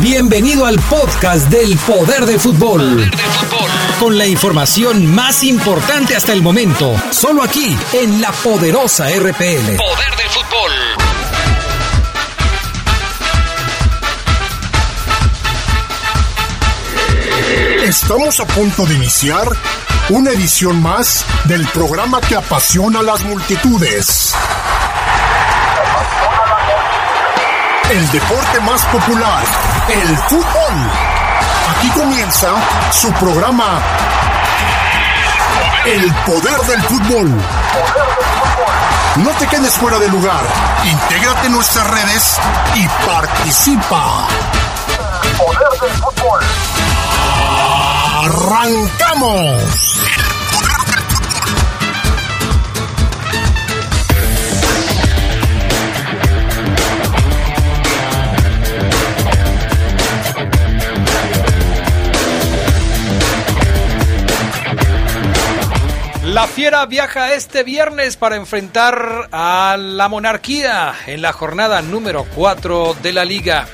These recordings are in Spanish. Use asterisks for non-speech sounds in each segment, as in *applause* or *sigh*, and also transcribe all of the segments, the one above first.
Bienvenido al podcast del Poder de Fútbol. Con la información más importante hasta el momento, solo aquí en la poderosa RPL. Poder del fútbol. Estamos a punto de iniciar una edición más del programa que apasiona a las multitudes. El deporte más popular, el fútbol. Aquí comienza su programa El poder del fútbol. No te quedes fuera de lugar. Intégrate en nuestras redes y participa. poder del fútbol. ¡Arrancamos! La Fiera viaja este viernes para enfrentar a la monarquía en la jornada número 4 de la liga.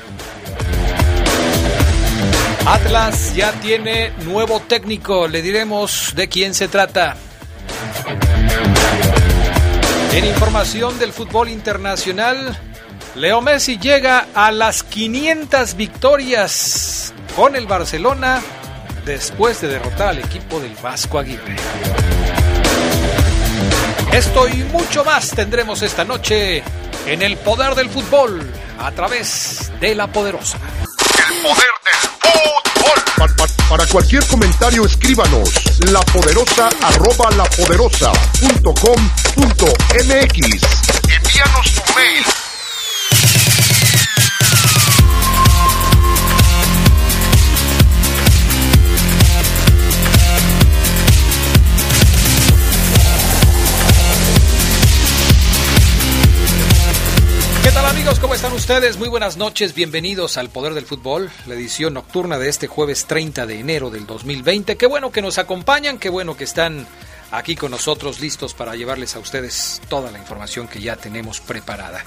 Atlas ya tiene nuevo técnico, le diremos de quién se trata. En información del fútbol internacional, Leo Messi llega a las 500 victorias con el Barcelona después de derrotar al equipo del Vasco Aguirre. Esto y mucho más tendremos esta noche en el poder del fútbol a través de la poderosa. El poder del fútbol. para cualquier comentario escríbanos la poderosa arroba la poderosa punto com punto mx. Envíanos tu mail ¿Qué tal amigos? ¿Cómo están ustedes? Muy buenas noches, bienvenidos al Poder del Fútbol, la edición nocturna de este jueves 30 de enero del 2020. Qué bueno que nos acompañan, qué bueno que están aquí con nosotros listos para llevarles a ustedes toda la información que ya tenemos preparada.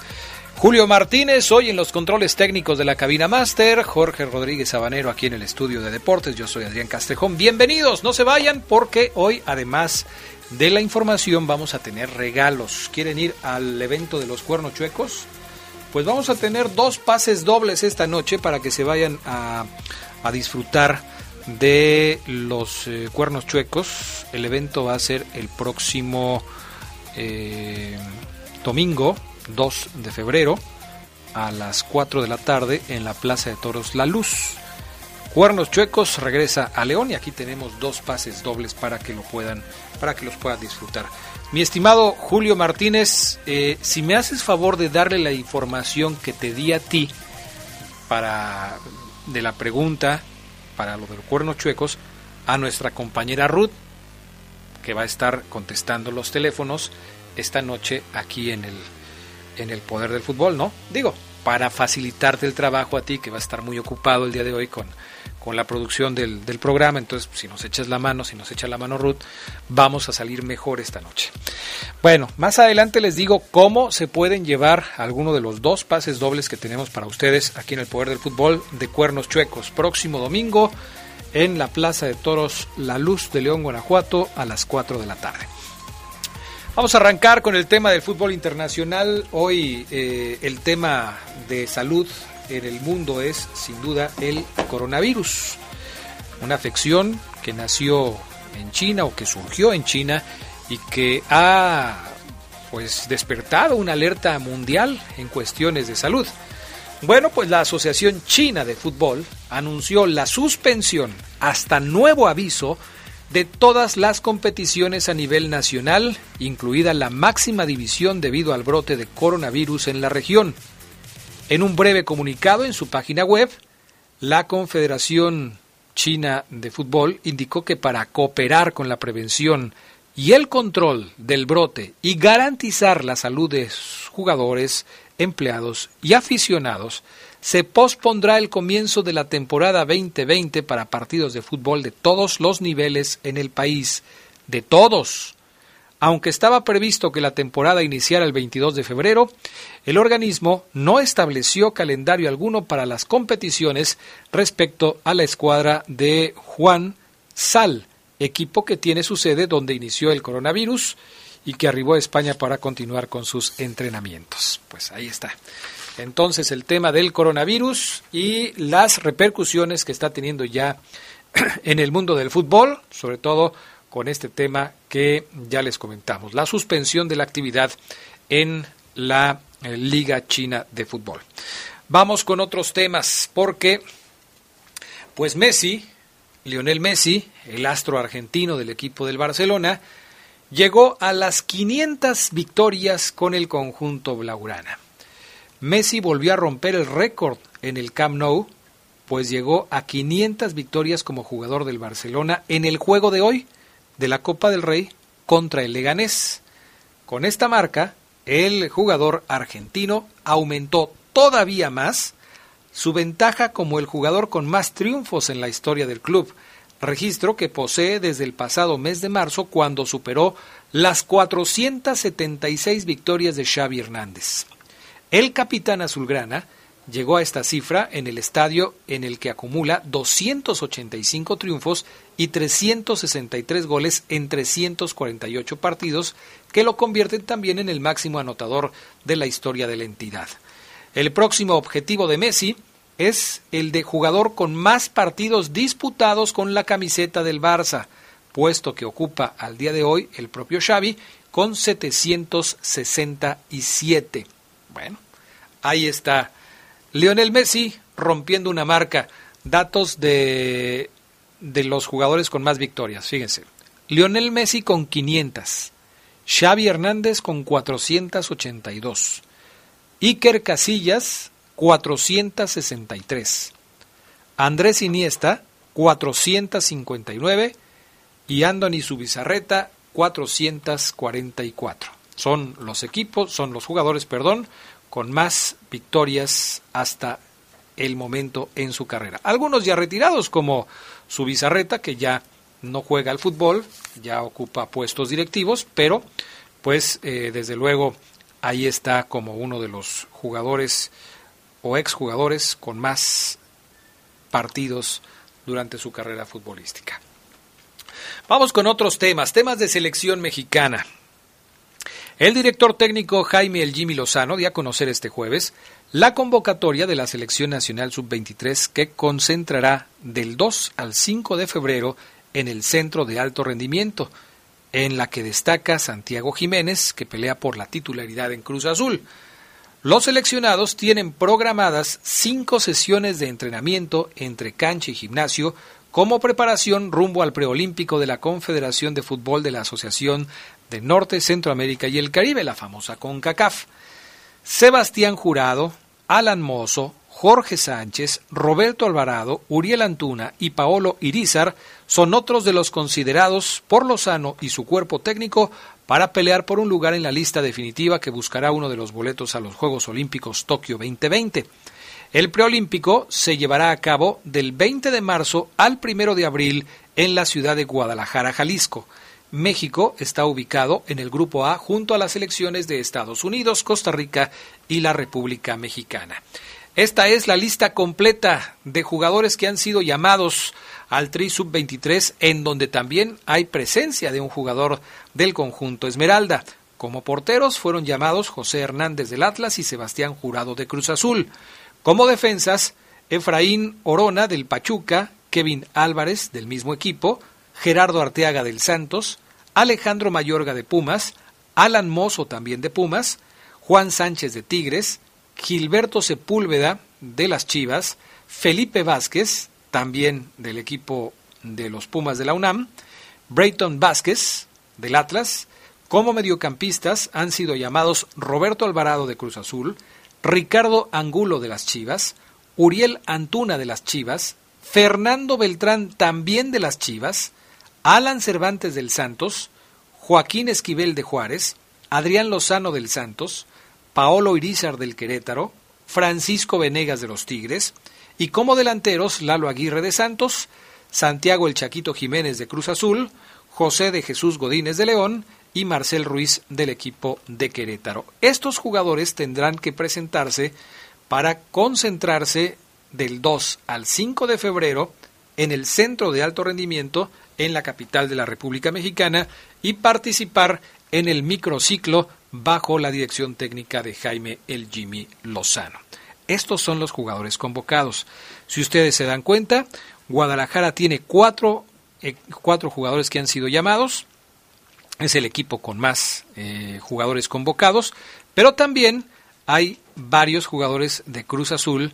Julio Martínez, hoy en los controles técnicos de la cabina máster, Jorge Rodríguez Sabanero aquí en el estudio de deportes, yo soy Adrián Castrejón. Bienvenidos, no se vayan porque hoy además de la información vamos a tener regalos. ¿Quieren ir al evento de los cuernos chuecos? Pues vamos a tener dos pases dobles esta noche para que se vayan a, a disfrutar de los eh, cuernos chuecos. El evento va a ser el próximo eh, domingo 2 de febrero a las 4 de la tarde en la Plaza de Toros La Luz. Cuernos Chuecos regresa a León y aquí tenemos dos pases dobles para que lo puedan, para que los puedan disfrutar. Mi estimado Julio Martínez, eh, si me haces favor de darle la información que te di a ti para de la pregunta para lo de los cuernos chuecos a nuestra compañera Ruth, que va a estar contestando los teléfonos esta noche aquí en el en el poder del fútbol, ¿no? Digo, para facilitarte el trabajo a ti, que va a estar muy ocupado el día de hoy con, con la producción del, del programa. Entonces, si nos echas la mano, si nos echa la mano Ruth, vamos a salir mejor esta noche. Bueno, más adelante les digo cómo se pueden llevar alguno de los dos pases dobles que tenemos para ustedes aquí en el Poder del Fútbol de Cuernos Chuecos. Próximo domingo en la Plaza de Toros La Luz de León, Guanajuato, a las 4 de la tarde. Vamos a arrancar con el tema del fútbol internacional. Hoy eh, el tema de salud en el mundo es sin duda el coronavirus, una afección que nació en China o que surgió en China y que ha pues despertado una alerta mundial en cuestiones de salud. Bueno, pues la Asociación China de Fútbol anunció la suspensión hasta nuevo aviso de todas las competiciones a nivel nacional, incluida la máxima división debido al brote de coronavirus en la región. En un breve comunicado en su página web, la Confederación China de Fútbol indicó que para cooperar con la prevención y el control del brote y garantizar la salud de jugadores, empleados y aficionados, se pospondrá el comienzo de la temporada 2020 para partidos de fútbol de todos los niveles en el país, de todos, aunque estaba previsto que la temporada iniciara el 22 de febrero, el organismo no estableció calendario alguno para las competiciones respecto a la escuadra de Juan Sal, equipo que tiene su sede donde inició el coronavirus y que arribó a España para continuar con sus entrenamientos. Pues ahí está. Entonces el tema del coronavirus y las repercusiones que está teniendo ya *clears throat* en el mundo del fútbol, sobre todo con este tema que ya les comentamos, la suspensión de la actividad en la eh, Liga China de Fútbol. Vamos con otros temas porque pues Messi, Lionel Messi, el astro argentino del equipo del Barcelona, llegó a las 500 victorias con el conjunto blaugrana. Messi volvió a romper el récord en el Camp Nou, pues llegó a 500 victorias como jugador del Barcelona en el juego de hoy de la Copa del Rey contra el Leganés. Con esta marca, el jugador argentino aumentó todavía más su ventaja como el jugador con más triunfos en la historia del club, registro que posee desde el pasado mes de marzo cuando superó las 476 victorias de Xavi Hernández. El capitán azulgrana llegó a esta cifra en el estadio en el que acumula 285 triunfos y 363 goles en 348 partidos, que lo convierten también en el máximo anotador de la historia de la entidad. El próximo objetivo de Messi es el de jugador con más partidos disputados con la camiseta del Barça, puesto que ocupa al día de hoy el propio Xavi con 767. Bueno, ahí está Lionel Messi rompiendo una marca. Datos de, de los jugadores con más victorias, fíjense. Lionel Messi con 500. Xavi Hernández con 482. Iker Casillas 463. Andrés Iniesta 459 y Andoni Subizarreta 444. Son los equipos, son los jugadores, perdón, con más victorias hasta el momento en su carrera. Algunos ya retirados como Subizarreta que ya no juega al fútbol, ya ocupa puestos directivos, pero pues eh, desde luego ahí está como uno de los jugadores o exjugadores con más partidos durante su carrera futbolística. Vamos con otros temas, temas de selección mexicana. El director técnico Jaime El Jimmy Lozano dio a conocer este jueves la convocatoria de la Selección Nacional Sub-23 que concentrará del 2 al 5 de febrero en el Centro de Alto Rendimiento, en la que destaca Santiago Jiménez, que pelea por la titularidad en Cruz Azul. Los seleccionados tienen programadas cinco sesiones de entrenamiento entre cancha y gimnasio como preparación rumbo al preolímpico de la Confederación de Fútbol de la Asociación de Norte, Centroamérica y el Caribe, la famosa CONCACAF. Sebastián Jurado, Alan Mozo, Jorge Sánchez, Roberto Alvarado, Uriel Antuna y Paolo Irizar son otros de los considerados por Lozano y su cuerpo técnico para pelear por un lugar en la lista definitiva que buscará uno de los boletos a los Juegos Olímpicos Tokio 2020. El preolímpico se llevará a cabo del 20 de marzo al 1 de abril en la ciudad de Guadalajara, Jalisco. México está ubicado en el Grupo A junto a las selecciones de Estados Unidos, Costa Rica y la República Mexicana. Esta es la lista completa de jugadores que han sido llamados al Tri Sub-23, en donde también hay presencia de un jugador del conjunto Esmeralda. Como porteros fueron llamados José Hernández del Atlas y Sebastián Jurado de Cruz Azul. Como defensas, Efraín Orona del Pachuca, Kevin Álvarez del mismo equipo, Gerardo Arteaga del Santos, Alejandro Mayorga de Pumas, Alan Mozo también de Pumas, Juan Sánchez de Tigres, Gilberto Sepúlveda de las Chivas, Felipe Vázquez, también del equipo de los Pumas de la UNAM, Brayton Vázquez del Atlas, como mediocampistas han sido llamados Roberto Alvarado de Cruz Azul, Ricardo Angulo de las Chivas, Uriel Antuna de las Chivas, Fernando Beltrán también de las Chivas, Alan Cervantes del Santos, Joaquín Esquivel de Juárez, Adrián Lozano del Santos, Paolo Irizar del Querétaro, Francisco Venegas de los Tigres, y como delanteros Lalo Aguirre de Santos, Santiago El Chaquito Jiménez de Cruz Azul, José de Jesús Godínez de León y Marcel Ruiz del equipo de Querétaro. Estos jugadores tendrán que presentarse para concentrarse del 2 al 5 de febrero en el Centro de Alto Rendimiento en la capital de la República Mexicana y participar en el microciclo bajo la dirección técnica de Jaime El Jimmy Lozano. Estos son los jugadores convocados. Si ustedes se dan cuenta, Guadalajara tiene cuatro, eh, cuatro jugadores que han sido llamados. Es el equipo con más eh, jugadores convocados, pero también hay varios jugadores de Cruz Azul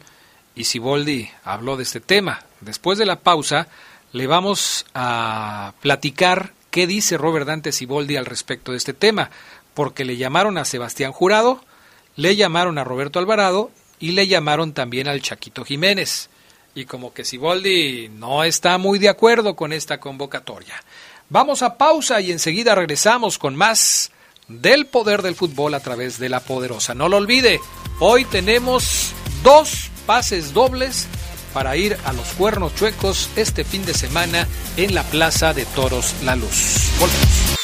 y Siboldi habló de este tema. Después de la pausa, le vamos a platicar qué dice Robert Dante Siboldi al respecto de este tema, porque le llamaron a Sebastián Jurado, le llamaron a Roberto Alvarado y le llamaron también al Chaquito Jiménez. Y como que Siboldi no está muy de acuerdo con esta convocatoria. Vamos a pausa y enseguida regresamos con más del poder del fútbol a través de la poderosa. No lo olvide, hoy tenemos dos pases dobles para ir a los cuernos chuecos este fin de semana en la Plaza de Toros La Luz. Volvemos.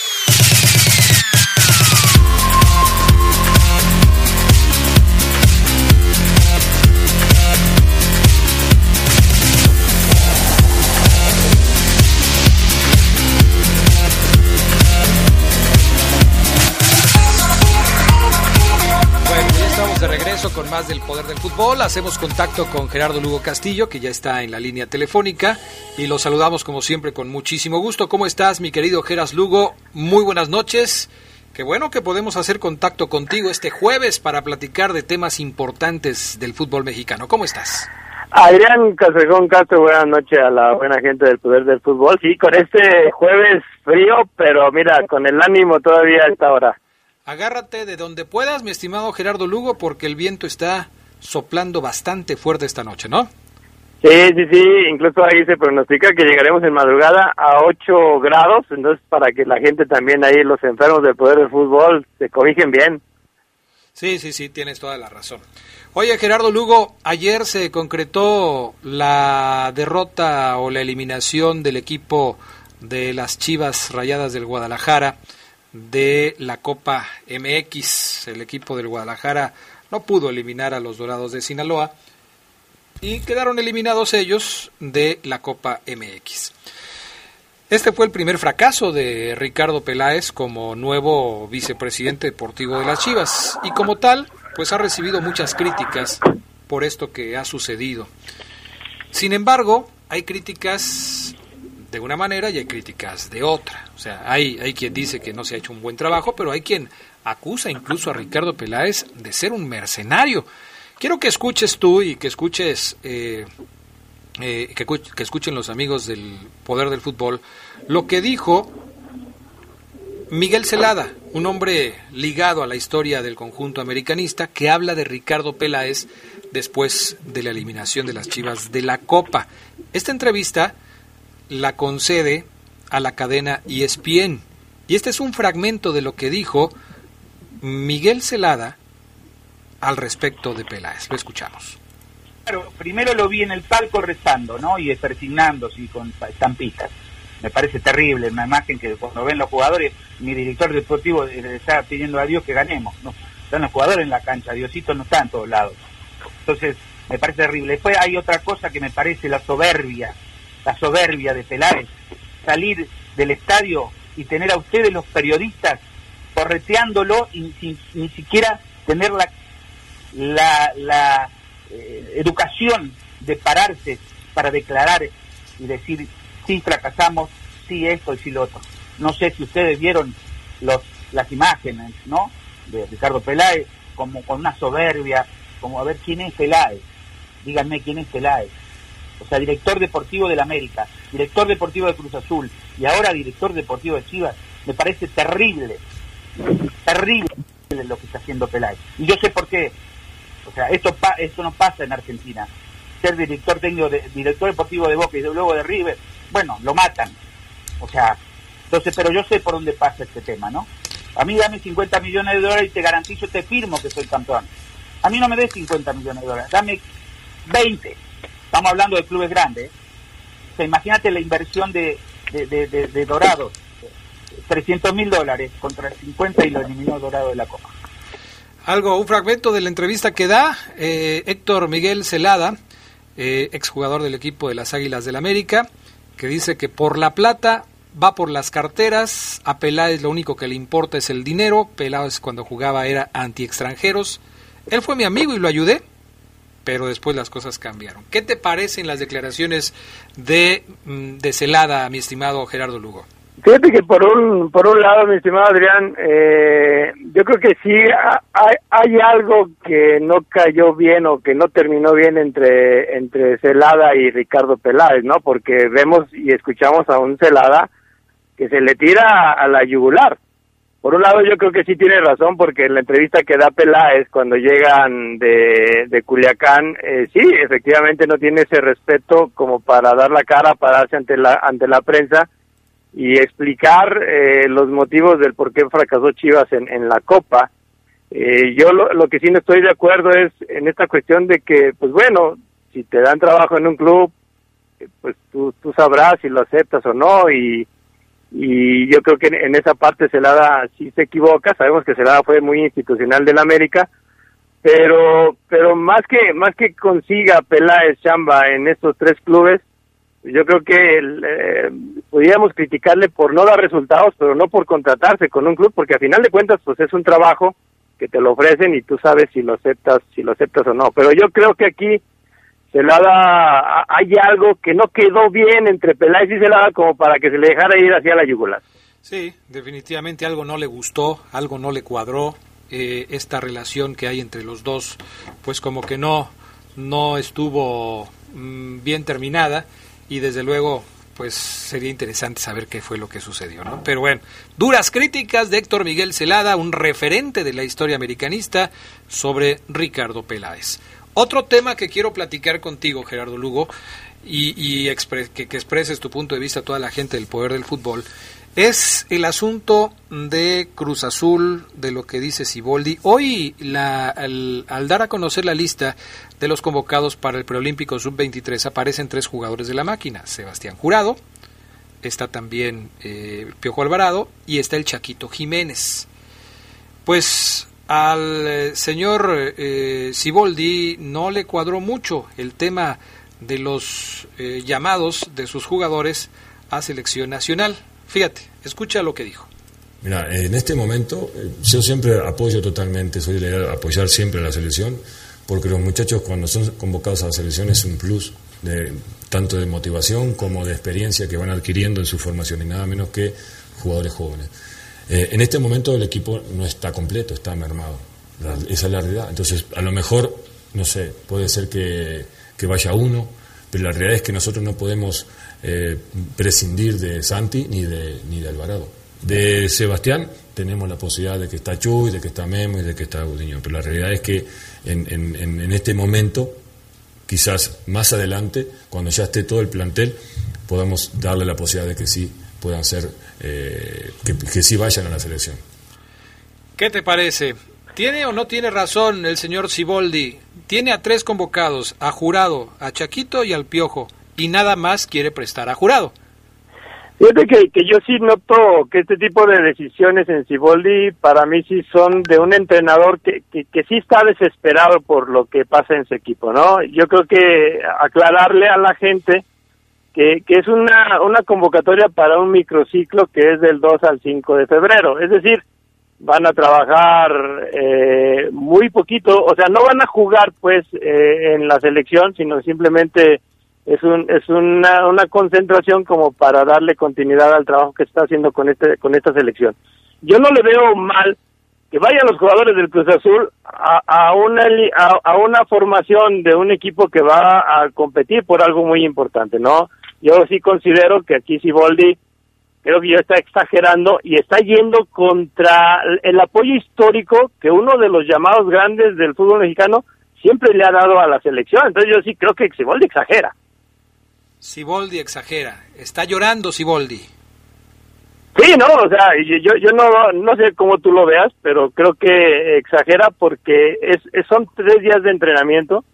Con más del poder del fútbol. Hacemos contacto con Gerardo Lugo Castillo, que ya está en la línea telefónica, y lo saludamos como siempre con muchísimo gusto. ¿Cómo estás, mi querido Geras Lugo? Muy buenas noches. Qué bueno que podemos hacer contacto contigo este jueves para platicar de temas importantes del fútbol mexicano. ¿Cómo estás? Adrián Casejón Castro, buenas noches a la buena gente del poder del fútbol. Sí, con este jueves frío, pero mira, con el ánimo todavía a esta hora. Agárrate de donde puedas, mi estimado Gerardo Lugo, porque el viento está soplando bastante fuerte esta noche, ¿no? Sí, sí, sí, incluso ahí se pronostica que llegaremos en madrugada a 8 grados, entonces para que la gente también ahí, los enfermos del poder del fútbol, se cobijen bien. Sí, sí, sí, tienes toda la razón. Oye, Gerardo Lugo, ayer se concretó la derrota o la eliminación del equipo de las Chivas Rayadas del Guadalajara de la Copa MX. El equipo del Guadalajara no pudo eliminar a los Dorados de Sinaloa y quedaron eliminados ellos de la Copa MX. Este fue el primer fracaso de Ricardo Peláez como nuevo vicepresidente deportivo de las Chivas y como tal, pues ha recibido muchas críticas por esto que ha sucedido. Sin embargo, hay críticas de una manera y hay críticas de otra. O sea, hay, hay quien dice que no se ha hecho un buen trabajo, pero hay quien acusa incluso a Ricardo Peláez de ser un mercenario. Quiero que escuches tú y que escuches, eh, eh, que, que escuchen los amigos del Poder del Fútbol, lo que dijo Miguel Celada, un hombre ligado a la historia del conjunto americanista, que habla de Ricardo Peláez después de la eliminación de las Chivas de la Copa. Esta entrevista la concede a la cadena ESPN. Y este es un fragmento de lo que dijo Miguel Celada al respecto de Peláez. Lo escuchamos. Primero lo vi en el palco rezando, ¿no? Y persignándose y con estampitas. Me parece terrible una imagen que cuando ven los jugadores, mi director deportivo está pidiendo a Dios que ganemos. ¿no? Están los jugadores en la cancha, Diosito no está en todos lados. Entonces, me parece terrible. Después hay otra cosa que me parece la soberbia la soberbia de Peláez, salir del estadio y tener a ustedes los periodistas correteándolo y sin ni siquiera tener la, la, eh, educación de pararse para declarar y decir, sí, fracasamos, sí esto y sí lo otro. No sé si ustedes vieron los, las imágenes, ¿no? De Ricardo Peláez, como con una soberbia, como a ver quién es Peláez. Díganme quién es Peláez o sea, director deportivo del América, director deportivo de Cruz Azul y ahora director deportivo de Chivas, me parece terrible, terrible lo que está haciendo Peláez. Y yo sé por qué. O sea, esto, esto no pasa en Argentina. Ser director técnico, de, director deportivo de Boca y luego de River, bueno, lo matan. O sea, entonces, pero yo sé por dónde pasa este tema, ¿no? A mí dame 50 millones de dólares y te garantizo, te firmo que soy campeón. A mí no me des 50 millones de dólares, dame 20 Estamos hablando de clubes grandes. O imagínate la inversión de, de, de, Dorados. 300 mil dólares contra 50 y lo eliminó Dorado de la Copa. Algo, un fragmento de la entrevista que da eh, Héctor Miguel Celada, eh, exjugador del equipo de las Águilas del América, que dice que por la plata va por las carteras, a Peláez lo único que le importa es el dinero, Peláez cuando jugaba era anti-extranjeros, él fue mi amigo y lo ayudé, pero después las cosas cambiaron. ¿Qué te parecen las declaraciones de, mm, de Celada, mi estimado Gerardo Lugo? Fíjate que por un, por un lado, mi estimado Adrián, eh, yo creo que sí hay, hay, algo que no cayó bien o que no terminó bien entre, entre Celada y Ricardo Peláez, ¿no? Porque vemos y escuchamos a un Celada que se le tira a la yugular. Por un lado, yo creo que sí tiene razón, porque la entrevista que da Peláez cuando llegan de, de Culiacán, eh, sí, efectivamente no tiene ese respeto como para dar la cara, pararse ante la, ante la prensa y explicar eh, los motivos del por qué fracasó Chivas en, en la Copa. Eh, yo lo, lo que sí no estoy de acuerdo es en esta cuestión de que, pues bueno, si te dan trabajo en un club, pues tú, tú sabrás si lo aceptas o no y y yo creo que en, esa parte Celada sí se equivoca, sabemos que Celada fue muy institucional del América, pero pero más que más que consiga Peláez chamba en estos tres clubes, yo creo que eh, podríamos criticarle por no dar resultados, pero no por contratarse con un club, porque a final de cuentas pues es un trabajo que te lo ofrecen y tú sabes si lo aceptas, si lo aceptas o no. Pero yo creo que aquí Celada, hay algo que no quedó bien entre Peláez y Celada como para que se le dejara ir hacia la yugular. Sí, definitivamente algo no le gustó, algo no le cuadró, eh, esta relación que hay entre los dos, pues como que no, no estuvo mm, bien terminada y desde luego pues sería interesante saber qué fue lo que sucedió, ¿no? Pero bueno, duras críticas de Héctor Miguel Celada, un referente de la historia americanista, sobre Ricardo Peláez. Otro tema que quiero platicar contigo, Gerardo Lugo, y, que, expreses tu punto de vista a toda la gente del poder del fútbol, es el asunto de Cruz Azul, de lo que dice Siboldi. Hoy, al, dar a conocer la lista de los convocados para el preolímpico sub-23, aparecen tres jugadores de la máquina. Sebastián Jurado, está también eh, Piojo Alvarado y está el Chaquito Jiménez. Pues al eh, señor eh, Siboldi no le cuadró mucho el tema de los eh, llamados de sus jugadores a selección nacional. Fíjate, escucha lo que dijo. Mira, en este momento yo siempre apoyo totalmente, soy de apoyar siempre a la selección, porque los muchachos cuando son convocados a la selección es un plus, de, tanto de motivación como de experiencia que van adquiriendo en su formación y nada menos que jugadores jóvenes. Eh, en este momento el equipo no está completo, está mermado. Esa es la realidad. Entonces, a lo mejor, no sé, puede ser que, vaya uno, pero la realidad es que nosotros no podemos eh, prescindir de Santi ni de, ni de Alvarado. De Sebastián tenemos la posibilidad de que está Chuy, de que está Memo y de que está Gudiño, pero la realidad es que en, en, en este momento, quizás más adelante, cuando ya esté todo el plantel, podamos darle la posibilidad de que sí puedan ser, eh, que, que sí vayan a la selección. ¿Qué te parece? ¿Tiene o no tiene razón el señor Siboldi? Tiene a tres convocados, a Jurado, a Chaquito y al Piojo, y nada más quiere prestar a Jurado. Fíjate que, que yo sí noto que este tipo de decisiones en Siboldi para mí sí son de un entrenador que, que, que, sí está desesperado por lo que pasa en su equipo, ¿no? Yo creo que aclararle a la gente que, que es una, una convocatoria para un microciclo que es del 2 al 5 de febrero. Es decir, van a trabajar eh, muy poquito, o sea, no van a jugar pues eh, en la selección, sino simplemente es un es una, una concentración como para darle continuidad al trabajo que está haciendo con este con esta selección. Yo no le veo mal que vayan los jugadores del Cruz Azul a, a una a, a, una formación de un equipo que va a competir por algo muy importante, ¿no? Yo sí considero que aquí Siboldi creo que ya está exagerando y está yendo contra el apoyo histórico que uno de los llamados grandes del fútbol mexicano siempre le ha dado a la selección. Entonces yo sí creo que Siboldi exagera. Siboldi exagera. Está llorando Siboldi. Sí, no, o sea, yo, yo no, no sé cómo tú lo veas, pero creo que exagera porque es son tres días de entrenamiento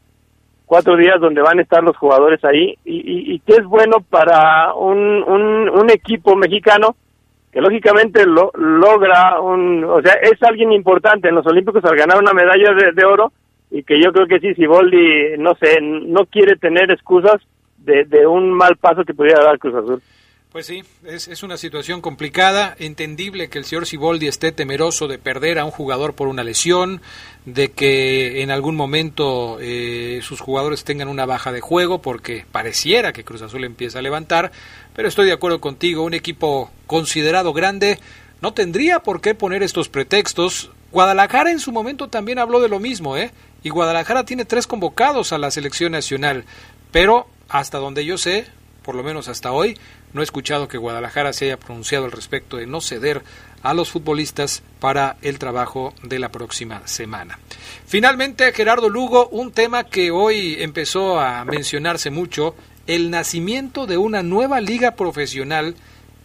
cuatro días donde van a estar los jugadores ahí y, y, que es bueno para un, un, un, equipo mexicano que lógicamente lo, logra un, o sea, es alguien importante en los Olímpicos al ganar una medalla de, oro y que yo creo que sí, si Boldi, no sé, no quiere tener excusas de, de un mal paso que pudiera dar Cruz Azul. Pues sí, es, es, una situación complicada, entendible que el señor Siboldi esté temeroso de perder a un jugador por una lesión, de que en algún momento eh, sus jugadores tengan una baja de juego, porque pareciera que Cruz Azul empieza a levantar, pero estoy de acuerdo contigo, un equipo considerado grande no tendría por qué poner estos pretextos. Guadalajara en su momento también habló de lo mismo, ¿eh? Y Guadalajara tiene tres convocados a la selección nacional, pero hasta donde yo sé, por lo menos hasta hoy, no he escuchado que Guadalajara se haya pronunciado al respecto de no ceder a los futbolistas para el trabajo de la próxima semana. Finalmente, Gerardo Lugo, un tema que hoy empezó a mencionarse mucho, el nacimiento de una nueva liga profesional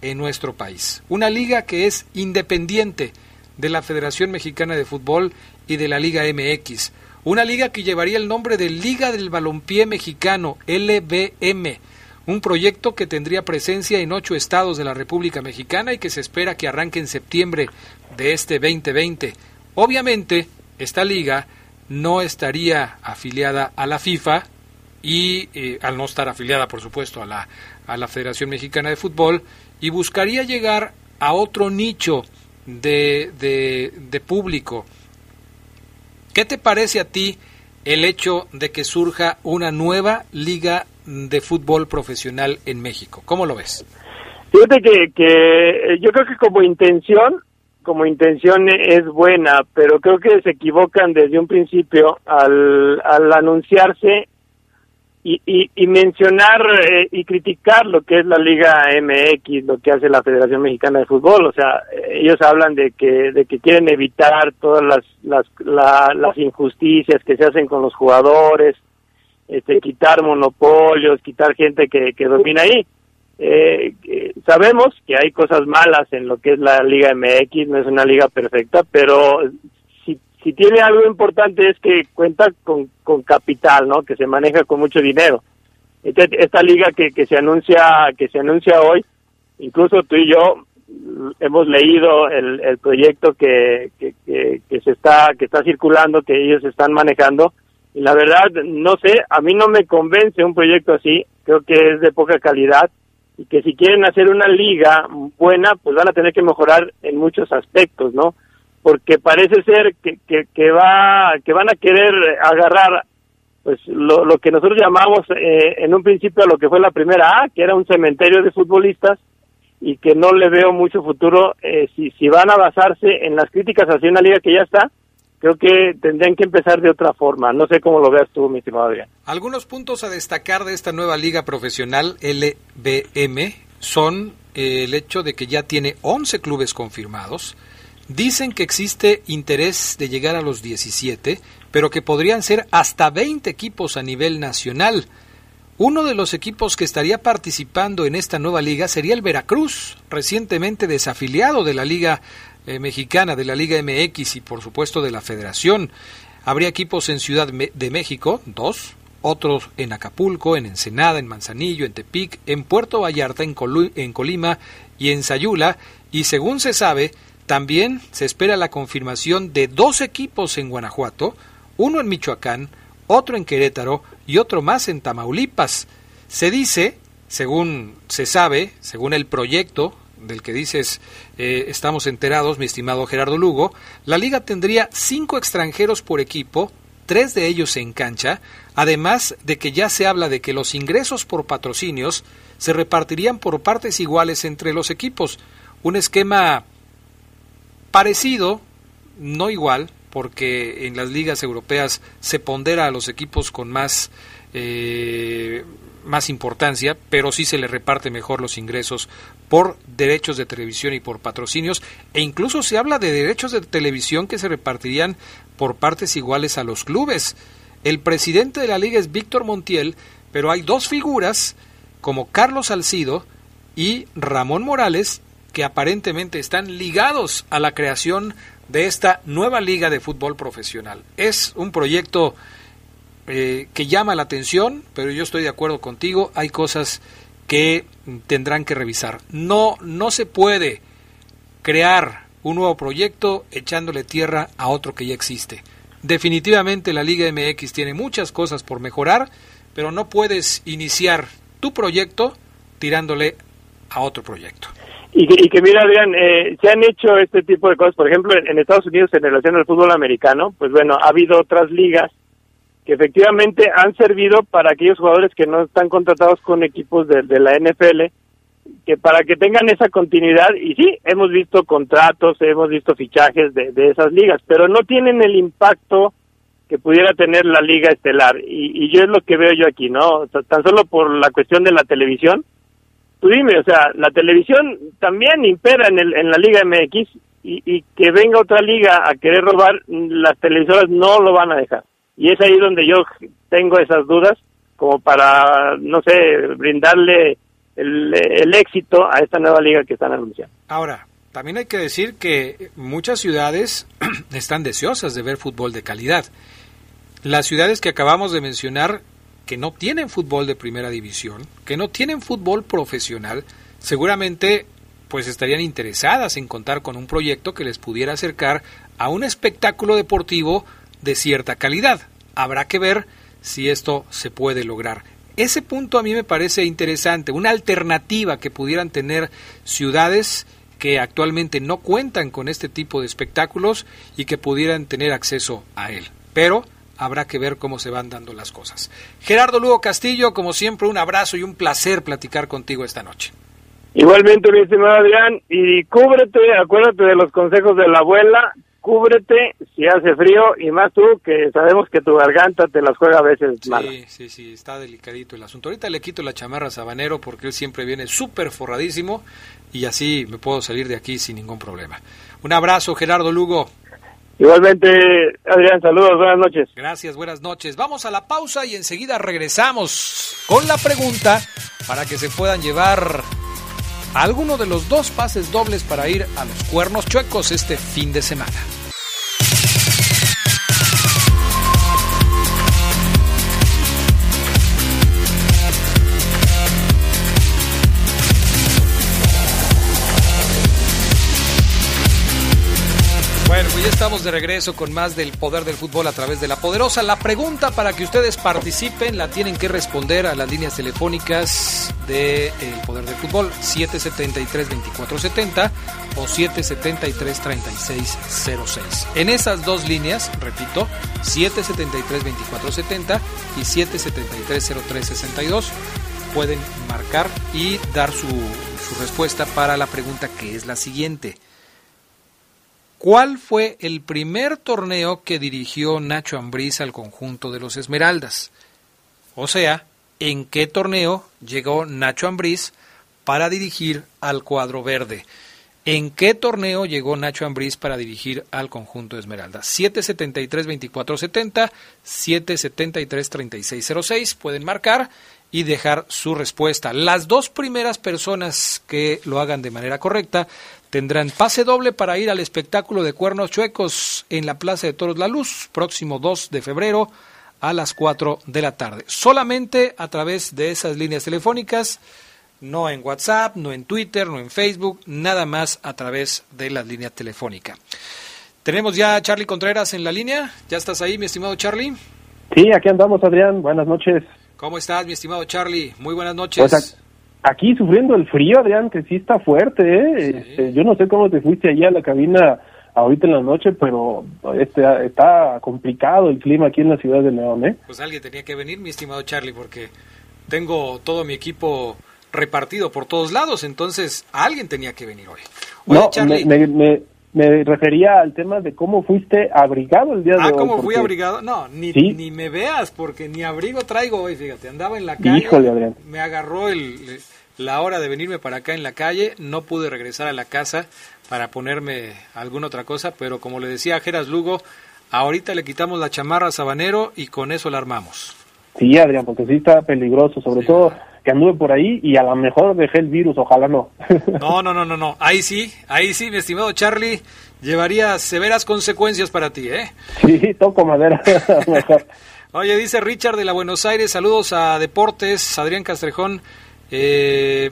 en nuestro país. Una liga que es independiente de la Federación Mexicana de Fútbol y de la Liga MX. Una liga que llevaría el nombre de Liga del Balompié Mexicano, LBM un proyecto que tendría presencia en ocho estados de la República Mexicana y que se espera que arranque en septiembre de este 2020. Obviamente, esta liga no estaría afiliada a la FIFA y eh, al no estar afiliada, por supuesto, a la, a la Federación Mexicana de Fútbol y buscaría llegar a otro nicho de, de, de público. ¿Qué te parece a ti el hecho de que surja una nueva liga de fútbol profesional en México. ¿Cómo lo ves? Fíjate que, que yo creo que como intención, como intención es buena, pero creo que se equivocan desde un principio al, al anunciarse y, y, mencionar eh, y criticar lo que es la Liga MX, lo que hace la Federación Mexicana de Fútbol. O sea, ellos hablan de que, de que quieren evitar todas las, las, las injusticias que se hacen con los jugadores, este, quitar monopolios, quitar gente que, que domina ahí. Eh, sabemos que hay cosas malas en lo que es la Liga MX, no es una liga perfecta, pero si, si tiene algo importante es que cuenta con, con capital, ¿no? Que se maneja con mucho dinero. Esta, esta liga que, que se anuncia que se anuncia hoy, incluso tú y yo hemos leído el, el proyecto que, que, que, que se está que está circulando, que ellos están manejando la verdad, no sé, a mí no me convence un proyecto así, creo que es de poca calidad y que si quieren hacer una liga buena, pues van a tener que mejorar en muchos aspectos, ¿no? Porque parece ser que, que, que va, que van a querer agarrar pues lo, lo que nosotros llamamos eh, en un principio a lo que fue la primera A, que era un cementerio de futbolistas, y que no le veo mucho futuro eh, si, si van a basarse en las críticas hacia una liga que ya está, creo que tendrían que empezar de otra forma. No sé cómo lo veas tú, mi estimado Adrián. Algunos puntos a destacar de esta nueva liga profesional LBM son eh, el hecho de que ya tiene 11 clubes confirmados. Dicen que existe interés de llegar a los 17, pero que podrían ser hasta 20 equipos a nivel nacional. Uno de los equipos que estaría participando en esta nueva liga sería el Veracruz, recientemente desafiliado de la Liga eh, Mexicana, de la Liga MX y por supuesto de la Federación. Habría equipos en Ciudad de México, dos, otros en Acapulco, en Ensenada, en Manzanillo, en Tepic, en Puerto Vallarta, en, en Colima y en Sayula, y según se sabe, también se espera la confirmación de dos equipos en Guanajuato, uno en Michoacán, otro en Querétaro y otro más en Tamaulipas. Se dice, según se sabe, según el proyecto del que dices eh, estamos enterados, mi estimado Gerardo Lugo, la liga tendría cinco extranjeros por equipo, tres de ellos en cancha, además de que ya se habla de que los ingresos por patrocinios se repartirían por partes iguales entre los equipos. Un esquema parecido, no igual, porque en las ligas europeas se pondera a los equipos con más eh, más importancia, pero sí se le reparte mejor los ingresos por derechos de televisión y por patrocinios, e incluso se habla de derechos de televisión que se repartirían por partes iguales a los clubes. El presidente de la liga es Víctor Montiel, pero hay dos figuras como Carlos Salcido y Ramón Morales que aparentemente están ligados a la creación de esta nueva liga de fútbol profesional. Es un proyecto eh, que llama la atención, pero yo estoy de acuerdo contigo, hay cosas que tendrán que revisar. No, no se puede crear un nuevo proyecto echándole tierra a otro que ya existe. Definitivamente la Liga MX tiene muchas cosas por mejorar, pero no puedes iniciar tu proyecto tirándole a otro proyecto. Y que, mira, Adrián, eh, se han hecho este tipo de cosas, por ejemplo, en, Estados Unidos en relación al fútbol americano, pues bueno, ha habido otras ligas que efectivamente han servido para aquellos jugadores que no están contratados con equipos de, la NFL, que para que tengan esa continuidad, y sí, hemos visto contratos, hemos visto fichajes de, esas ligas, pero no tienen el impacto que pudiera tener la liga estelar. Y, y yo es lo que veo yo aquí, ¿no? Tan solo por la cuestión de la televisión, tú dime, o sea, la televisión también impera en, el, en la Liga MX y, que venga otra liga a querer robar, las televisoras no lo van a dejar. Y es ahí donde yo tengo esas dudas, como para, no sé, brindarle el, éxito a esta nueva liga que están anunciando. Ahora, también hay que decir que muchas ciudades *clears throat* están deseosas de ver fútbol de calidad. Las ciudades que acabamos de mencionar que no tienen fútbol de primera división, que no tienen fútbol profesional, seguramente pues estarían interesadas en contar con un proyecto que les pudiera acercar a un espectáculo deportivo de cierta calidad. Habrá que ver si esto se puede lograr. Ese punto a mí me parece interesante, una alternativa que pudieran tener ciudades que actualmente no cuentan con este tipo de espectáculos y que pudieran tener acceso a él. Pero habrá que ver cómo se van dando las cosas. Gerardo Lugo Castillo, como siempre, un abrazo y un placer platicar contigo esta noche. Igualmente, mi estimado Adrián, y cúbrete, acuérdate de los consejos de la abuela, cúbrete si hace frío y más tú que sabemos que tu garganta te las juega a veces mal. Sí, sí, sí, está delicadito el asunto. Ahorita le quito la chamarra a Sabanero porque él siempre viene súper forradísimo y así me puedo salir de aquí sin ningún problema. Un abrazo, Gerardo Lugo. Igualmente, Adrián, saludos, buenas noches. Gracias, buenas noches. Vamos a la pausa y enseguida regresamos con la pregunta para que se puedan llevar alguno de los dos pases dobles para ir a los cuernos chuecos este fin de semana. Pues ya estamos de regreso con más del poder del fútbol a través de la poderosa. La pregunta para que ustedes participen la tienen que responder a las líneas telefónicas de El Poder del Fútbol 773-2470 o 773-3606. En esas dos líneas, repito, 773-2470 y 773-0362 pueden marcar y dar su respuesta para la pregunta que es la siguiente. ¿Cuál fue el primer torneo que dirigió Nacho Ambriz al conjunto de los Esmeraldas? O sea, ¿en qué torneo llegó Nacho Ambriz para dirigir al cuadro verde? ¿En qué torneo llegó Nacho Ambriz para dirigir al conjunto de Esmeraldas? 773-2470, 773-3606. Pueden marcar y dejar su respuesta. Las dos primeras personas que lo hagan de manera correcta tendrán pase doble para ir al espectáculo de cuernos chuecos en la Plaza de Toros La Luz, próximo 2 de febrero a las 4 de la tarde. Solamente a través de esas líneas telefónicas, no en WhatsApp, no en Twitter, no en Facebook, nada más a través de la línea telefónica. Tenemos ya a Charlie Contreras en la línea. ¿Ya estás ahí, mi estimado Charlie? Sí, aquí andamos, Adrián. Buenas noches. ¿Cómo estás, mi estimado Charlie? Muy buenas noches. Pues aquí sufriendo el frío, Adrián, que sí está fuerte, ¿eh? Este, yo no sé cómo te fuiste allá a la cabina ahorita en la noche, pero este, está complicado el clima aquí en la ciudad de León, ¿eh? Pues alguien tenía que venir, mi estimado Charlie, porque tengo todo mi equipo repartido por todos lados, entonces alguien tenía que venir hoy. no, me, me, refería al tema de cómo fuiste abrigado el día de ah, hoy. Ah, ¿cómo fui abrigado? No, ni, ni me veas, porque ni abrigo traigo hoy, fíjate, andaba en la calle. Híjole, Adrián. Me agarró el, la hora de venirme para acá en la calle, no pude regresar a la casa para ponerme alguna otra cosa, pero como le decía a Geras Lugo, ahorita le quitamos la chamarra a Sabanero y con eso la armamos. Sí, Adrián, porque sí está peligroso, sobre todo que anduve por ahí y a lo mejor dejé el virus, ojalá no. *laughs* No, no, no, no, no. Ahí sí, ahí sí, mi estimado Charlie, llevaría severas consecuencias para ti, ¿eh? Sí, toco madera, *laughs* mejor. Oye, dice Richard de la Buenos Aires, saludos a Deportes, Adrián Castrejón, eh,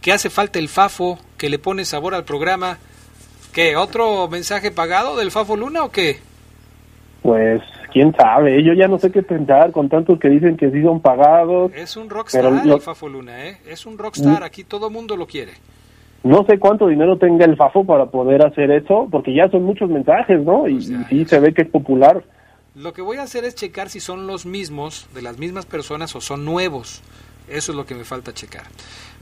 que hace falta el FAFO, que le pone sabor al programa. ¿Qué? ¿Otro mensaje pagado del Fafo Luna o qué? Pues quién sabe, yo ya no sé qué pensar con tantos que dicen que sí son pagados. Es un rockstar el Fafo Luna, ¿eh? Es un rockstar, aquí todo mundo lo quiere. No sé cuánto dinero tenga el Fafo para poder hacer eso, porque ya son muchos mensajes, ¿no? Y, sí se ve que es popular. Lo que voy a hacer es checar si son los mismos, de las mismas personas o son nuevos. Eso es lo que me falta checar.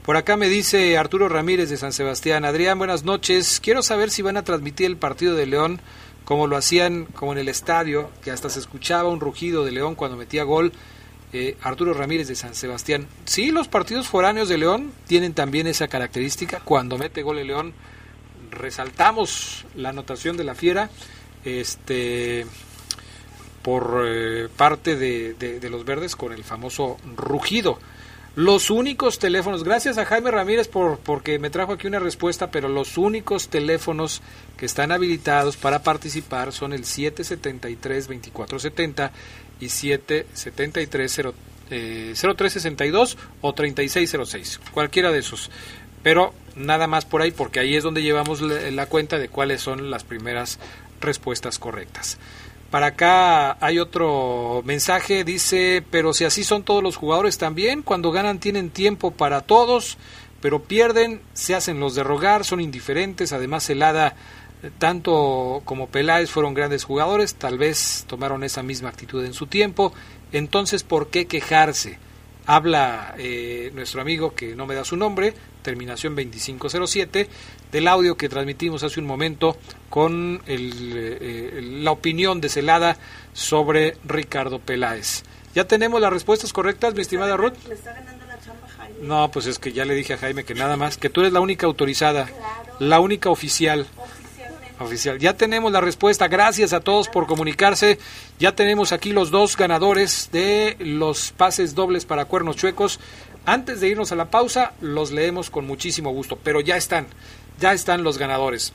Por acá me dice Arturo Ramírez de San Sebastián. Adrián, buenas noches. Quiero saber si van a transmitir el partido de León como lo hacían como en el estadio, que hasta se escuchaba un rugido de León cuando metía gol. Eh, Arturo Ramírez de San Sebastián. Sí, los partidos foráneos de León tienen también esa característica. Cuando mete gol el León, resaltamos la anotación de la fiera este, por eh, parte de, de, los verdes con el famoso rugido. Los únicos teléfonos, gracias a Jaime Ramírez por porque me trajo aquí una respuesta, pero los únicos teléfonos que están habilitados para participar son el 773-2470 y 773 eh, 0362 o 3606, cualquiera de esos. Pero nada más por ahí, porque ahí es donde llevamos la cuenta de cuáles son las primeras respuestas correctas. Para acá hay otro mensaje, dice, pero si así son todos los jugadores también, cuando ganan tienen tiempo para todos, pero pierden, se hacen los de rogar, son indiferentes, además Helada, tanto como Peláez fueron grandes jugadores, tal vez tomaron esa misma actitud en su tiempo, entonces ¿por qué quejarse? Habla eh, nuestro amigo que no me da su nombre, terminación 2507, del audio que transmitimos hace un momento con eh, la opinión de Celada sobre Ricardo Peláez. ¿Ya tenemos las respuestas correctas, mi estimada Ruth? No, pues es que ya le dije a Jaime que nada más, que tú eres la única autorizada, la única oficial. Oficial. Ya tenemos la respuesta. Gracias a todos por comunicarse. Ya tenemos aquí los dos ganadores de los pases dobles para cuernos chuecos. Antes de irnos a la pausa, los leemos con muchísimo gusto, pero ya están, ya están los ganadores.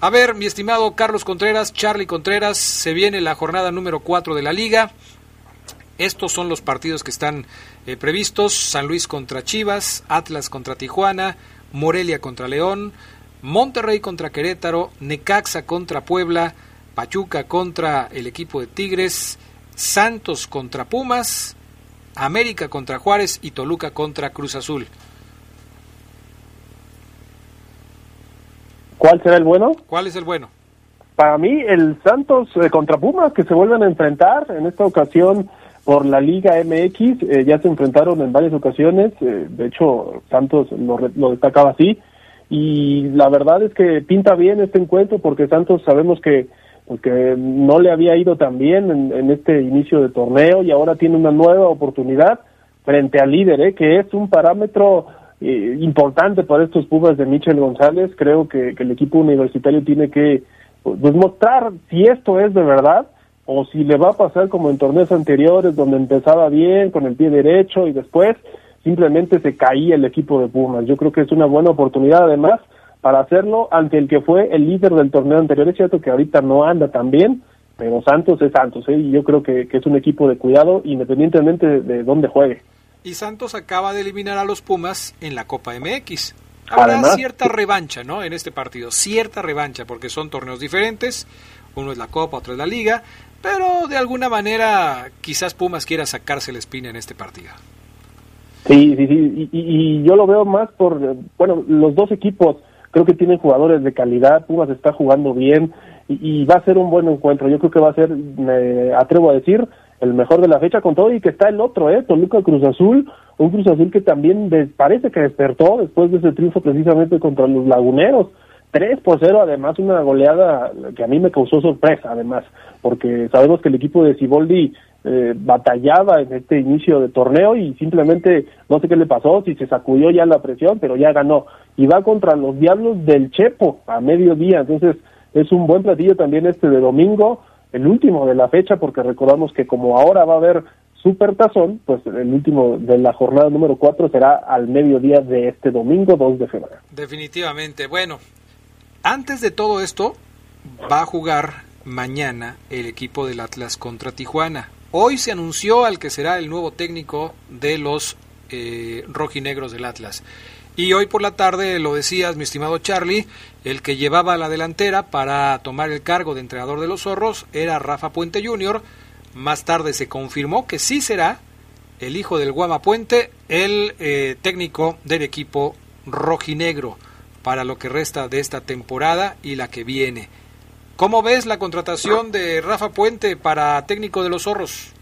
A ver, mi estimado Carlos Contreras, Charlie Contreras, se viene la jornada número 4 de la liga. Estos son los partidos que están eh, previstos. San Luis contra Chivas, Atlas contra Tijuana, Morelia contra León, Monterrey contra Querétaro, Necaxa contra Puebla, Pachuca contra el equipo de Tigres, Santos contra Pumas, América contra Juárez y Toluca contra Cruz Azul. ¿Cuál será el bueno? ¿Cuál es el bueno? Para mí, el Santos eh, contra Pumas, que se vuelven a enfrentar en esta ocasión por la Liga MX. Eh, ya se enfrentaron en varias ocasiones. Eh, de hecho, Santos lo, lo destacaba así y la verdad es que pinta bien este encuentro porque Santos sabemos que porque no le había ido tan bien en, este inicio de torneo y ahora tiene una nueva oportunidad frente al líder, ¿eh? que es un parámetro eh, importante para estos Pumas de Michel González. Creo que, el equipo universitario tiene que pues, mostrar si esto es de verdad o si le va a pasar como en torneos anteriores donde empezaba bien con el pie derecho y después simplemente se caía el equipo de Pumas. Yo creo que es una buena oportunidad además para hacerlo ante el que fue el líder del torneo anterior. Es cierto que ahorita no anda tan bien, pero Santos es Santos, ¿eh? y yo creo que, es un equipo de cuidado independientemente de, dónde juegue. Y Santos acaba de eliminar a los Pumas en la Copa MX. Habrá cierta revancha, ¿no? En este partido, cierta revancha, porque son torneos diferentes. Uno es la Copa, otro es la Liga, pero de alguna manera quizás Pumas quiera sacarse la espina en este partido. Sí, sí, sí, y, yo lo veo más por, bueno, los dos equipos creo que tienen jugadores de calidad, Pumas está jugando bien y, va a ser un buen encuentro, yo creo que va a ser, me atrevo a decir, el mejor de la fecha con todo y que está el otro, ¿eh? Toluca Cruz Azul, un Cruz Azul que también parece que despertó después de ese triunfo precisamente contra los Laguneros. 3 por 0, además una goleada que a mí me causó sorpresa, además, porque sabemos que el equipo de Ciboldi eh, batallaba en este inicio de torneo y simplemente no sé qué le pasó, si se sacudió ya la presión, pero ya ganó. Y va contra los Diablos del Chepo a mediodía, entonces es un buen platillo también este de domingo, el último de la fecha, porque recordamos que como ahora va a haber Super Tazón, pues el último de la jornada número 4 será al mediodía de este domingo 2 de febrero. Definitivamente. Bueno, antes de todo esto, va a jugar mañana el equipo del Atlas contra Tijuana. Hoy se anunció al que será el nuevo técnico de los eh, rojinegros del Atlas. Y hoy por la tarde, lo decías, mi estimado Charlie, el que llevaba la delantera para tomar el cargo de entrenador de los zorros era Rafa Puente Jr. Más tarde se confirmó que sí será el hijo del Guama Puente, el eh, técnico del equipo rojinegro para lo que resta de esta temporada y la que viene. ¿Cómo ves la contratación de Rafa Puente para técnico de los zorros?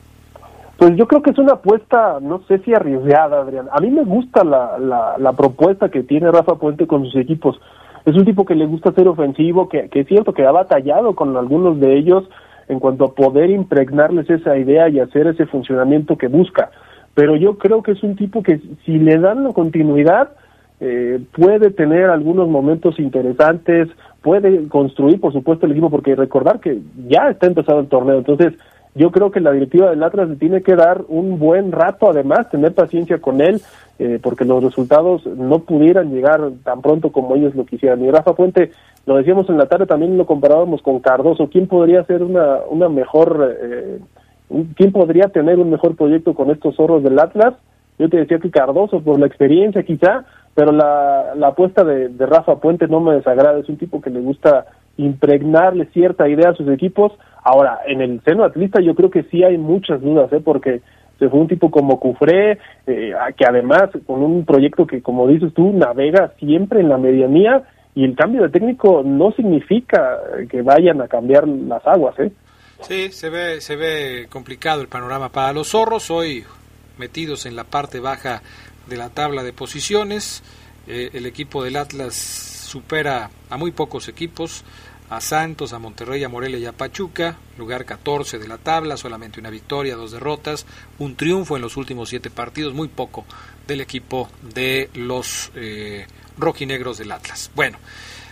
Pues yo creo que es una apuesta, no sé si arriesgada, Adrián. A mí me gusta la, la, propuesta que tiene Rafa Puente con sus equipos. Es un tipo que le gusta ser ofensivo, que, que es cierto que ha batallado con algunos de ellos en cuanto a poder impregnarles esa idea y hacer ese funcionamiento que busca. Pero yo creo que es un tipo que si le dan la continuidad, eh, puede tener algunos momentos interesantes, puede construir, por supuesto, el equipo, porque recordar que ya está empezado el torneo, entonces yo creo que la directiva del Atlas le tiene que dar un buen rato, además, tener paciencia con él, eh, porque los resultados no pudieran llegar tan pronto como ellos lo quisieran. Y Rafa Fuente, lo decíamos en la tarde, también lo comparábamos con Cardoso, ¿quién podría ser una, una mejor, eh, quién podría tener un mejor proyecto con estos zorros del Atlas? Yo te decía que Cardoso, por la experiencia quizá, pero la, la apuesta de, de, Rafa Puente no me desagrada, es un tipo que le gusta impregnarle cierta idea a sus equipos. Ahora, en el seno atlista yo creo que sí hay muchas dudas, ¿eh? porque se fue un tipo como Cufré, eh, que además con un proyecto que, como dices tú, navega siempre en la medianía y el cambio de técnico no significa que vayan a cambiar las aguas, ¿eh? Sí, se ve, se ve complicado el panorama para los zorros, hoy metidos en la parte baja de la tabla de posiciones. Eh, el equipo del Atlas supera a muy pocos equipos, a Santos, a Monterrey, a Morelia y a Pachuca, lugar 14 de la tabla, solamente una victoria, dos derrotas, un triunfo en los últimos siete partidos, muy poco del equipo de los eh, rojinegros del Atlas. Bueno,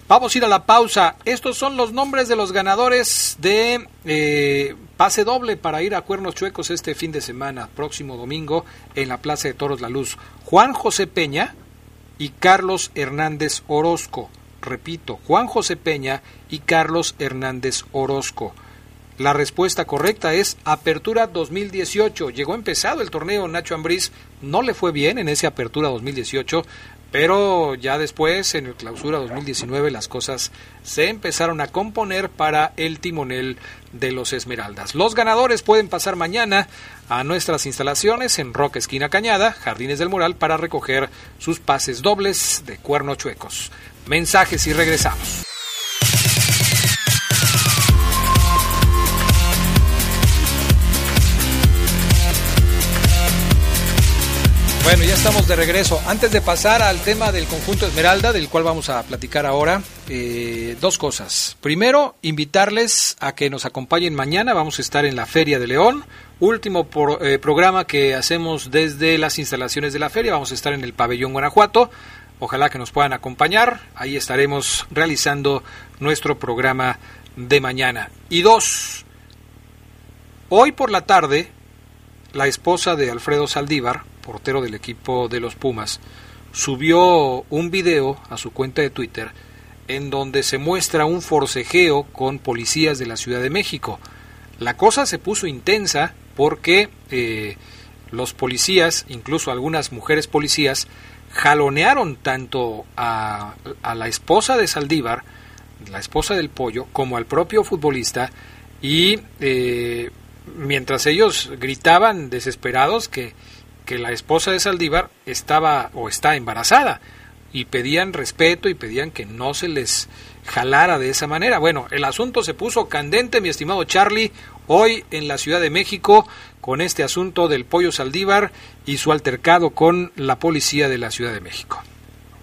Vamos a ir a la pausa. Estos son los nombres de los ganadores de eh, pase doble para ir a Cuernos Chuecos este fin de semana, próximo domingo, en la Plaza de Toros La Luz. Juan José Peña y Carlos Hernández Orozco. Repito, Juan José Peña y Carlos Hernández Orozco. La respuesta correcta es Apertura 2018. Llegó empezado el torneo Nacho Ambriz, no le fue bien en ese Apertura 2018, pero ya después, en el clausura 2019, las cosas se empezaron a componer para el timonel de los Esmeraldas. Los ganadores pueden pasar mañana a nuestras instalaciones en Roca Esquina Cañada, Jardines del Moral, para recoger sus pases dobles de cuerno chuecos. Mensajes y regresamos. Bueno, ya estamos de regreso. Antes de pasar al tema del conjunto Esmeralda, del cual vamos a platicar ahora, eh, dos cosas. Primero, invitarles a que nos acompañen mañana. Vamos a estar en la Feria de León. Último eh, programa que hacemos desde las instalaciones de la feria. Vamos a estar en el pabellón Guanajuato. Ojalá que nos puedan acompañar. Ahí estaremos realizando nuestro programa de mañana. Y dos, hoy por la tarde, la esposa de Alfredo Saldívar, portero del equipo de los Pumas, subió un video a su cuenta de Twitter en donde se muestra un forcejeo con policías de la Ciudad de México. La cosa se puso intensa porque eh, los policías, incluso algunas mujeres policías, jalonearon tanto a, a, la esposa de Saldívar, la esposa del pollo, como al propio futbolista y eh, mientras ellos gritaban desesperados que que la esposa de Saldívar estaba o está embarazada y pedían respeto y pedían que no se les jalara de esa manera. Bueno, el asunto se puso candente, mi estimado Charlie, hoy en la Ciudad de México con este asunto del pollo Saldívar y su altercado con la policía de la Ciudad de México.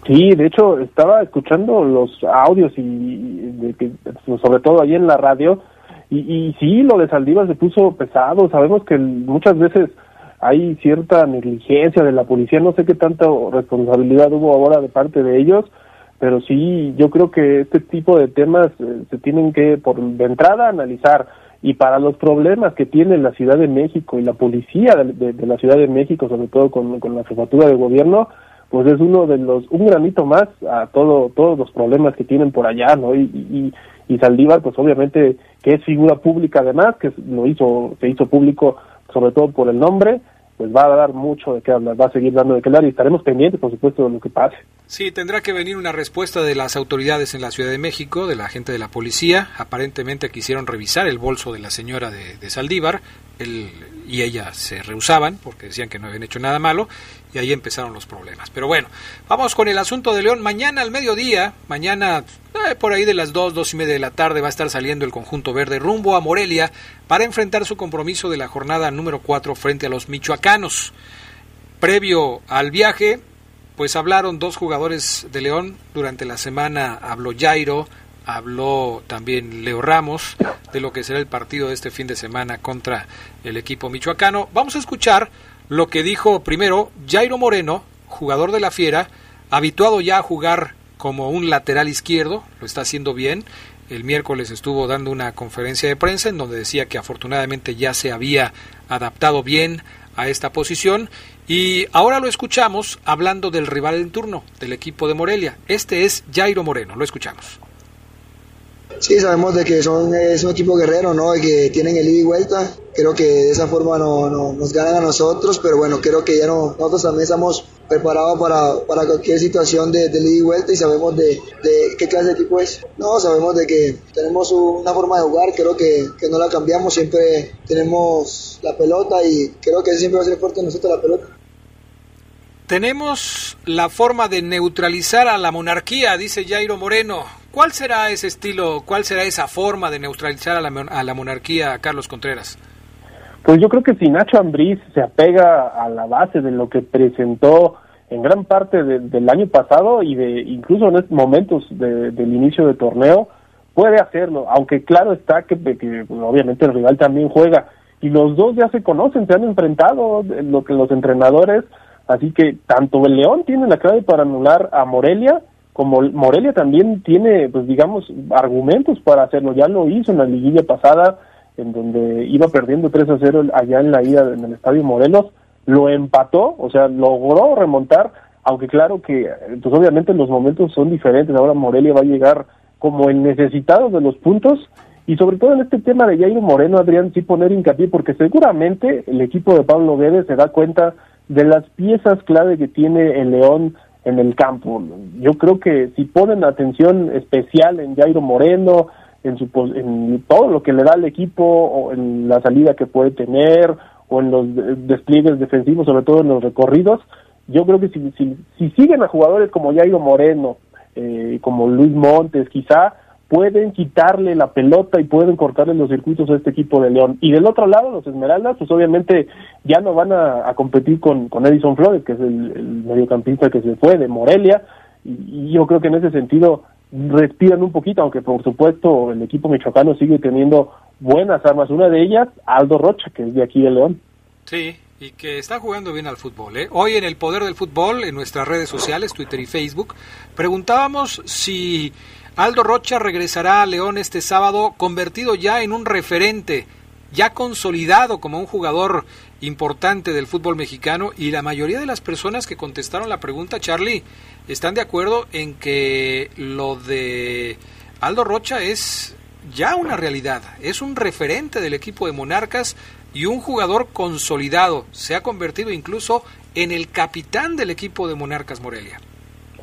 Sí, de hecho estaba escuchando los audios y, sobre todo ahí en la radio y, y sí, lo de Saldívar se puso pesado. Sabemos que muchas veces hay cierta negligencia de la policía, no sé qué tanta responsabilidad hubo ahora de parte de ellos, pero sí, yo creo que este tipo de temas eh, se tienen que, por de entrada, analizar. Y para los problemas que tiene la Ciudad de México y la policía de, la Ciudad de México, sobre todo con, la jefatura de gobierno, pues es uno de los, un granito más a todo, todos los problemas que tienen por allá, ¿no? Y, y, y Saldívar, pues obviamente que es figura pública además, que lo hizo, se hizo público sobre todo por el nombre, pues va a dar mucho de qué hablar, va a seguir dando de qué hablar y estaremos pendientes, por supuesto, de lo que pase. Sí, tendrá que venir una respuesta de las autoridades en la Ciudad de México, de la gente de la policía. Aparentemente quisieron revisar el bolso de la señora de, de Saldívar él, y ella se rehusaban porque decían que no habían hecho nada malo y ahí empezaron los problemas. Pero bueno, vamos con el asunto de León. Mañana al mediodía, mañana eh, por ahí de las dos, dos y media de la tarde va a estar saliendo el conjunto verde rumbo a Morelia para enfrentar su compromiso de la jornada número 4 frente a los michoacanos. Previo al viaje, pues hablaron dos jugadores de León. Durante la semana habló Jairo, habló también Leo Ramos de lo que será el partido de este fin de semana contra el equipo michoacano. Vamos a escuchar lo que dijo primero Jairo Moreno, jugador de la Fiera, habituado ya a jugar como un lateral izquierdo, lo está haciendo bien. El miércoles estuvo dando una conferencia de prensa en donde decía que afortunadamente ya se había adaptado bien a esta posición y ahora lo escuchamos hablando del rival en turno del equipo de Morelia. Este es Jairo Moreno, lo escuchamos. Sí, sabemos de que son, es un equipo guerrero, ¿no? que tienen el ida y vuelta. Creo que de esa forma no, no, nos ganan a nosotros, pero bueno, creo que ya no, nosotros también estamos preparados para, para cualquier situación de, de ida y vuelta y sabemos de, de, qué clase de equipo es. No, sabemos de que tenemos una forma de jugar, creo que, que no la cambiamos, siempre tenemos la pelota y creo que siempre va a ser fuerte nosotros la pelota. Tenemos la forma de neutralizar a la monarquía, dice Jairo Moreno. ¿Cuál será ese estilo, cuál será esa forma de neutralizar a la, monarquía, Carlos Contreras? Pues yo creo que si Nacho Ambriz se apega a la base de lo que presentó en gran parte de, del año pasado y de incluso en estos momentos de, del inicio del torneo, puede hacerlo, aunque claro está que, obviamente el rival también juega y los dos ya se conocen, se han enfrentado lo que los entrenadores, así que tanto el León tiene la clave para anular a Morelia como Morelia también tiene, pues digamos, argumentos para hacerlo. Ya lo hizo en la liguilla pasada, en donde iba perdiendo 3 a 0 allá en la ida en el Estadio Morelos, lo empató, o sea, logró remontar, aunque claro que, pues obviamente los momentos son diferentes. Ahora Morelia va a llegar como el necesitado de los puntos y sobre todo en este tema de Jairo Moreno, Adrián, sí poner hincapié, porque seguramente el equipo de Pablo Guedes se da cuenta de las piezas clave que tiene el León en el campo. Yo creo que si ponen atención especial en Jairo Moreno, en, su, en todo lo que le da al equipo, o en la salida que puede tener, o en los despliegues defensivos, sobre todo en los recorridos, yo creo que si, si, si siguen a jugadores como Jairo Moreno, eh, como Luis Montes, quizá pueden quitarle la pelota y pueden cortarle los circuitos a este equipo de León. Y del otro lado, los Esmeraldas, pues obviamente ya no van a, competir con, con Edison Flores, que es el, mediocampista que se fue de Morelia, y, yo creo que en ese sentido respiran un poquito, aunque por supuesto el equipo michoacano sigue teniendo buenas armas. Una de ellas, Aldo Rocha, que es de aquí de León. Sí, y que está jugando bien al fútbol. ¿eh? Hoy en el Poder del Fútbol, en nuestras redes sociales, Twitter y Facebook, preguntábamos si Aldo Rocha regresará a León este sábado convertido ya en un referente, ya consolidado como un jugador importante del fútbol mexicano y la mayoría de las personas que contestaron la pregunta, Charlie, están de acuerdo en que lo de Aldo Rocha es ya una realidad, es un referente del equipo de Monarcas y un jugador consolidado, se ha convertido incluso en el capitán del equipo de Monarcas Morelia.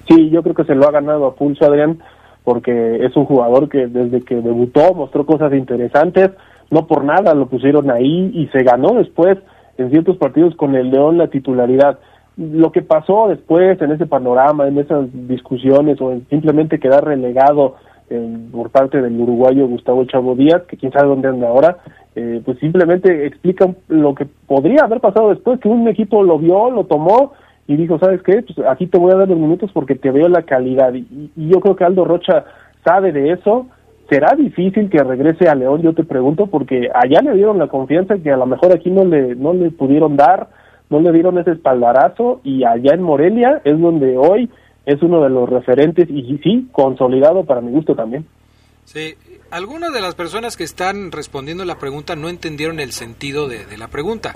Sí, yo creo que se lo ha ganado a pulso, Adrián porque es un jugador que desde que debutó mostró cosas interesantes, no por nada lo pusieron ahí y se ganó después en ciertos partidos con el León la titularidad. Lo que pasó después en ese panorama, en esas discusiones o en simplemente quedar relegado eh, por parte del uruguayo Gustavo Chavo Díaz, que quién sabe dónde anda ahora, eh, pues simplemente explica lo que podría haber pasado después, que un equipo lo vio, lo tomó y dijo, ¿sabes qué? Pues aquí te voy a dar los minutos porque te veo la calidad. Y, yo creo que Aldo Rocha sabe de eso. ¿Será difícil que regrese a León? Yo te pregunto, porque allá le dieron la confianza que a lo mejor aquí no le, no le pudieron dar, no le dieron ese espaldarazo, y allá en Morelia es donde hoy es uno de los referentes, y sí, consolidado para mi gusto también. Sí, algunas de las personas que están respondiendo la pregunta no entendieron el sentido de, de la pregunta.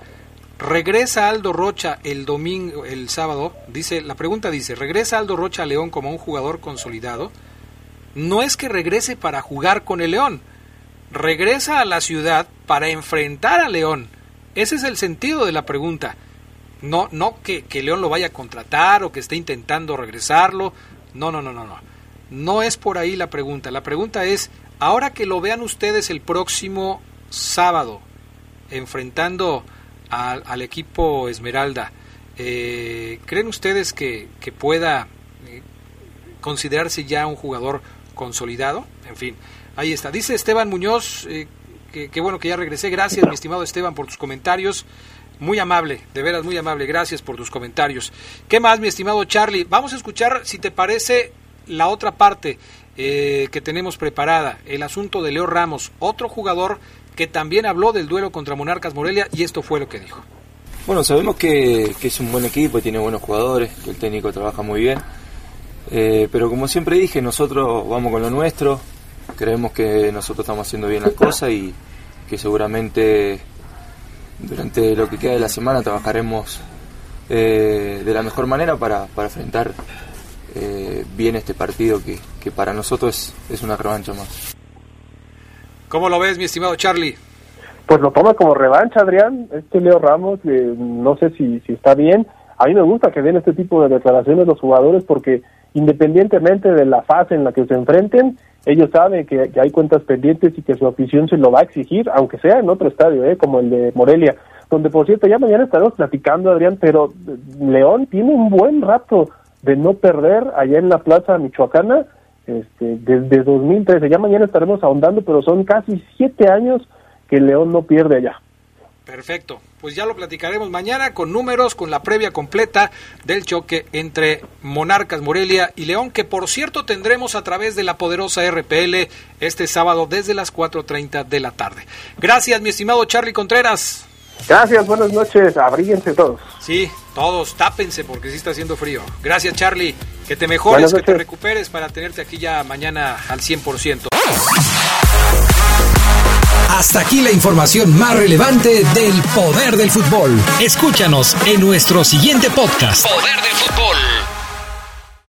Regresa Aldo Rocha el domingo, el sábado, dice, la pregunta dice, ¿regresa Aldo Rocha a León como un jugador consolidado? No es que regrese para jugar con el León, regresa a la ciudad para enfrentar a León. Ese es el sentido de la pregunta. No, no que, que León lo vaya a contratar o que esté intentando regresarlo. No, no, no, no, no. No es por ahí la pregunta. La pregunta es, ahora que lo vean ustedes el próximo sábado, enfrentando al, equipo Esmeralda, eh, ¿creen ustedes que, que pueda eh, considerarse ya un jugador consolidado? En fin, ahí está. Dice Esteban Muñoz, eh, que, que bueno que ya regresé. Gracias, mi estimado Esteban, por tus comentarios. Muy amable, de veras muy amable. Gracias por tus comentarios. ¿Qué más, mi estimado Charlie? Vamos a escuchar, si te parece, la otra parte eh, que tenemos preparada, el asunto de Leo Ramos, otro jugador que también habló del duelo contra Monarcas Morelia y esto fue lo que dijo. Bueno, sabemos que, que es un buen equipo tiene buenos jugadores, que el técnico trabaja muy bien, eh, pero como siempre dije, nosotros vamos con lo nuestro, creemos que nosotros estamos haciendo bien las cosas y que seguramente durante lo que queda de la semana trabajaremos eh, de la mejor manera para, para enfrentar eh, bien este partido que, que para nosotros es, es, una revancha más. ¿Cómo lo ves, mi estimado Charlie? Pues lo toma como revancha, Adrián. Este Leo Ramos, eh, no sé si, si está bien. A mí me gusta que den este tipo de declaraciones los jugadores porque independientemente de la fase en la que se enfrenten, ellos saben que, que, hay cuentas pendientes y que su afición se lo va a exigir, aunque sea en otro estadio, ¿eh? como el de Morelia, donde por cierto ya mañana estaremos platicando, Adrián, pero León tiene un buen rato de no perder allá en la Plaza Michoacana este, desde 2013. Ya mañana estaremos ahondando, pero son casi siete años que León no pierde allá. Perfecto, pues ya lo platicaremos mañana con números, con la previa completa del choque entre Monarcas Morelia y León, que por cierto tendremos a través de la poderosa RPL este sábado desde las 4.30 de la tarde. Gracias, mi estimado Charlie Contreras. Gracias, buenas noches, abríguense todos. Sí, todos, tápense porque sí está haciendo frío. Gracias, Charlie, que te mejores, que te recuperes para tenerte aquí ya mañana al 100%. Hasta aquí la información más relevante del poder del fútbol. Escúchanos en nuestro siguiente podcast. Poder del fútbol.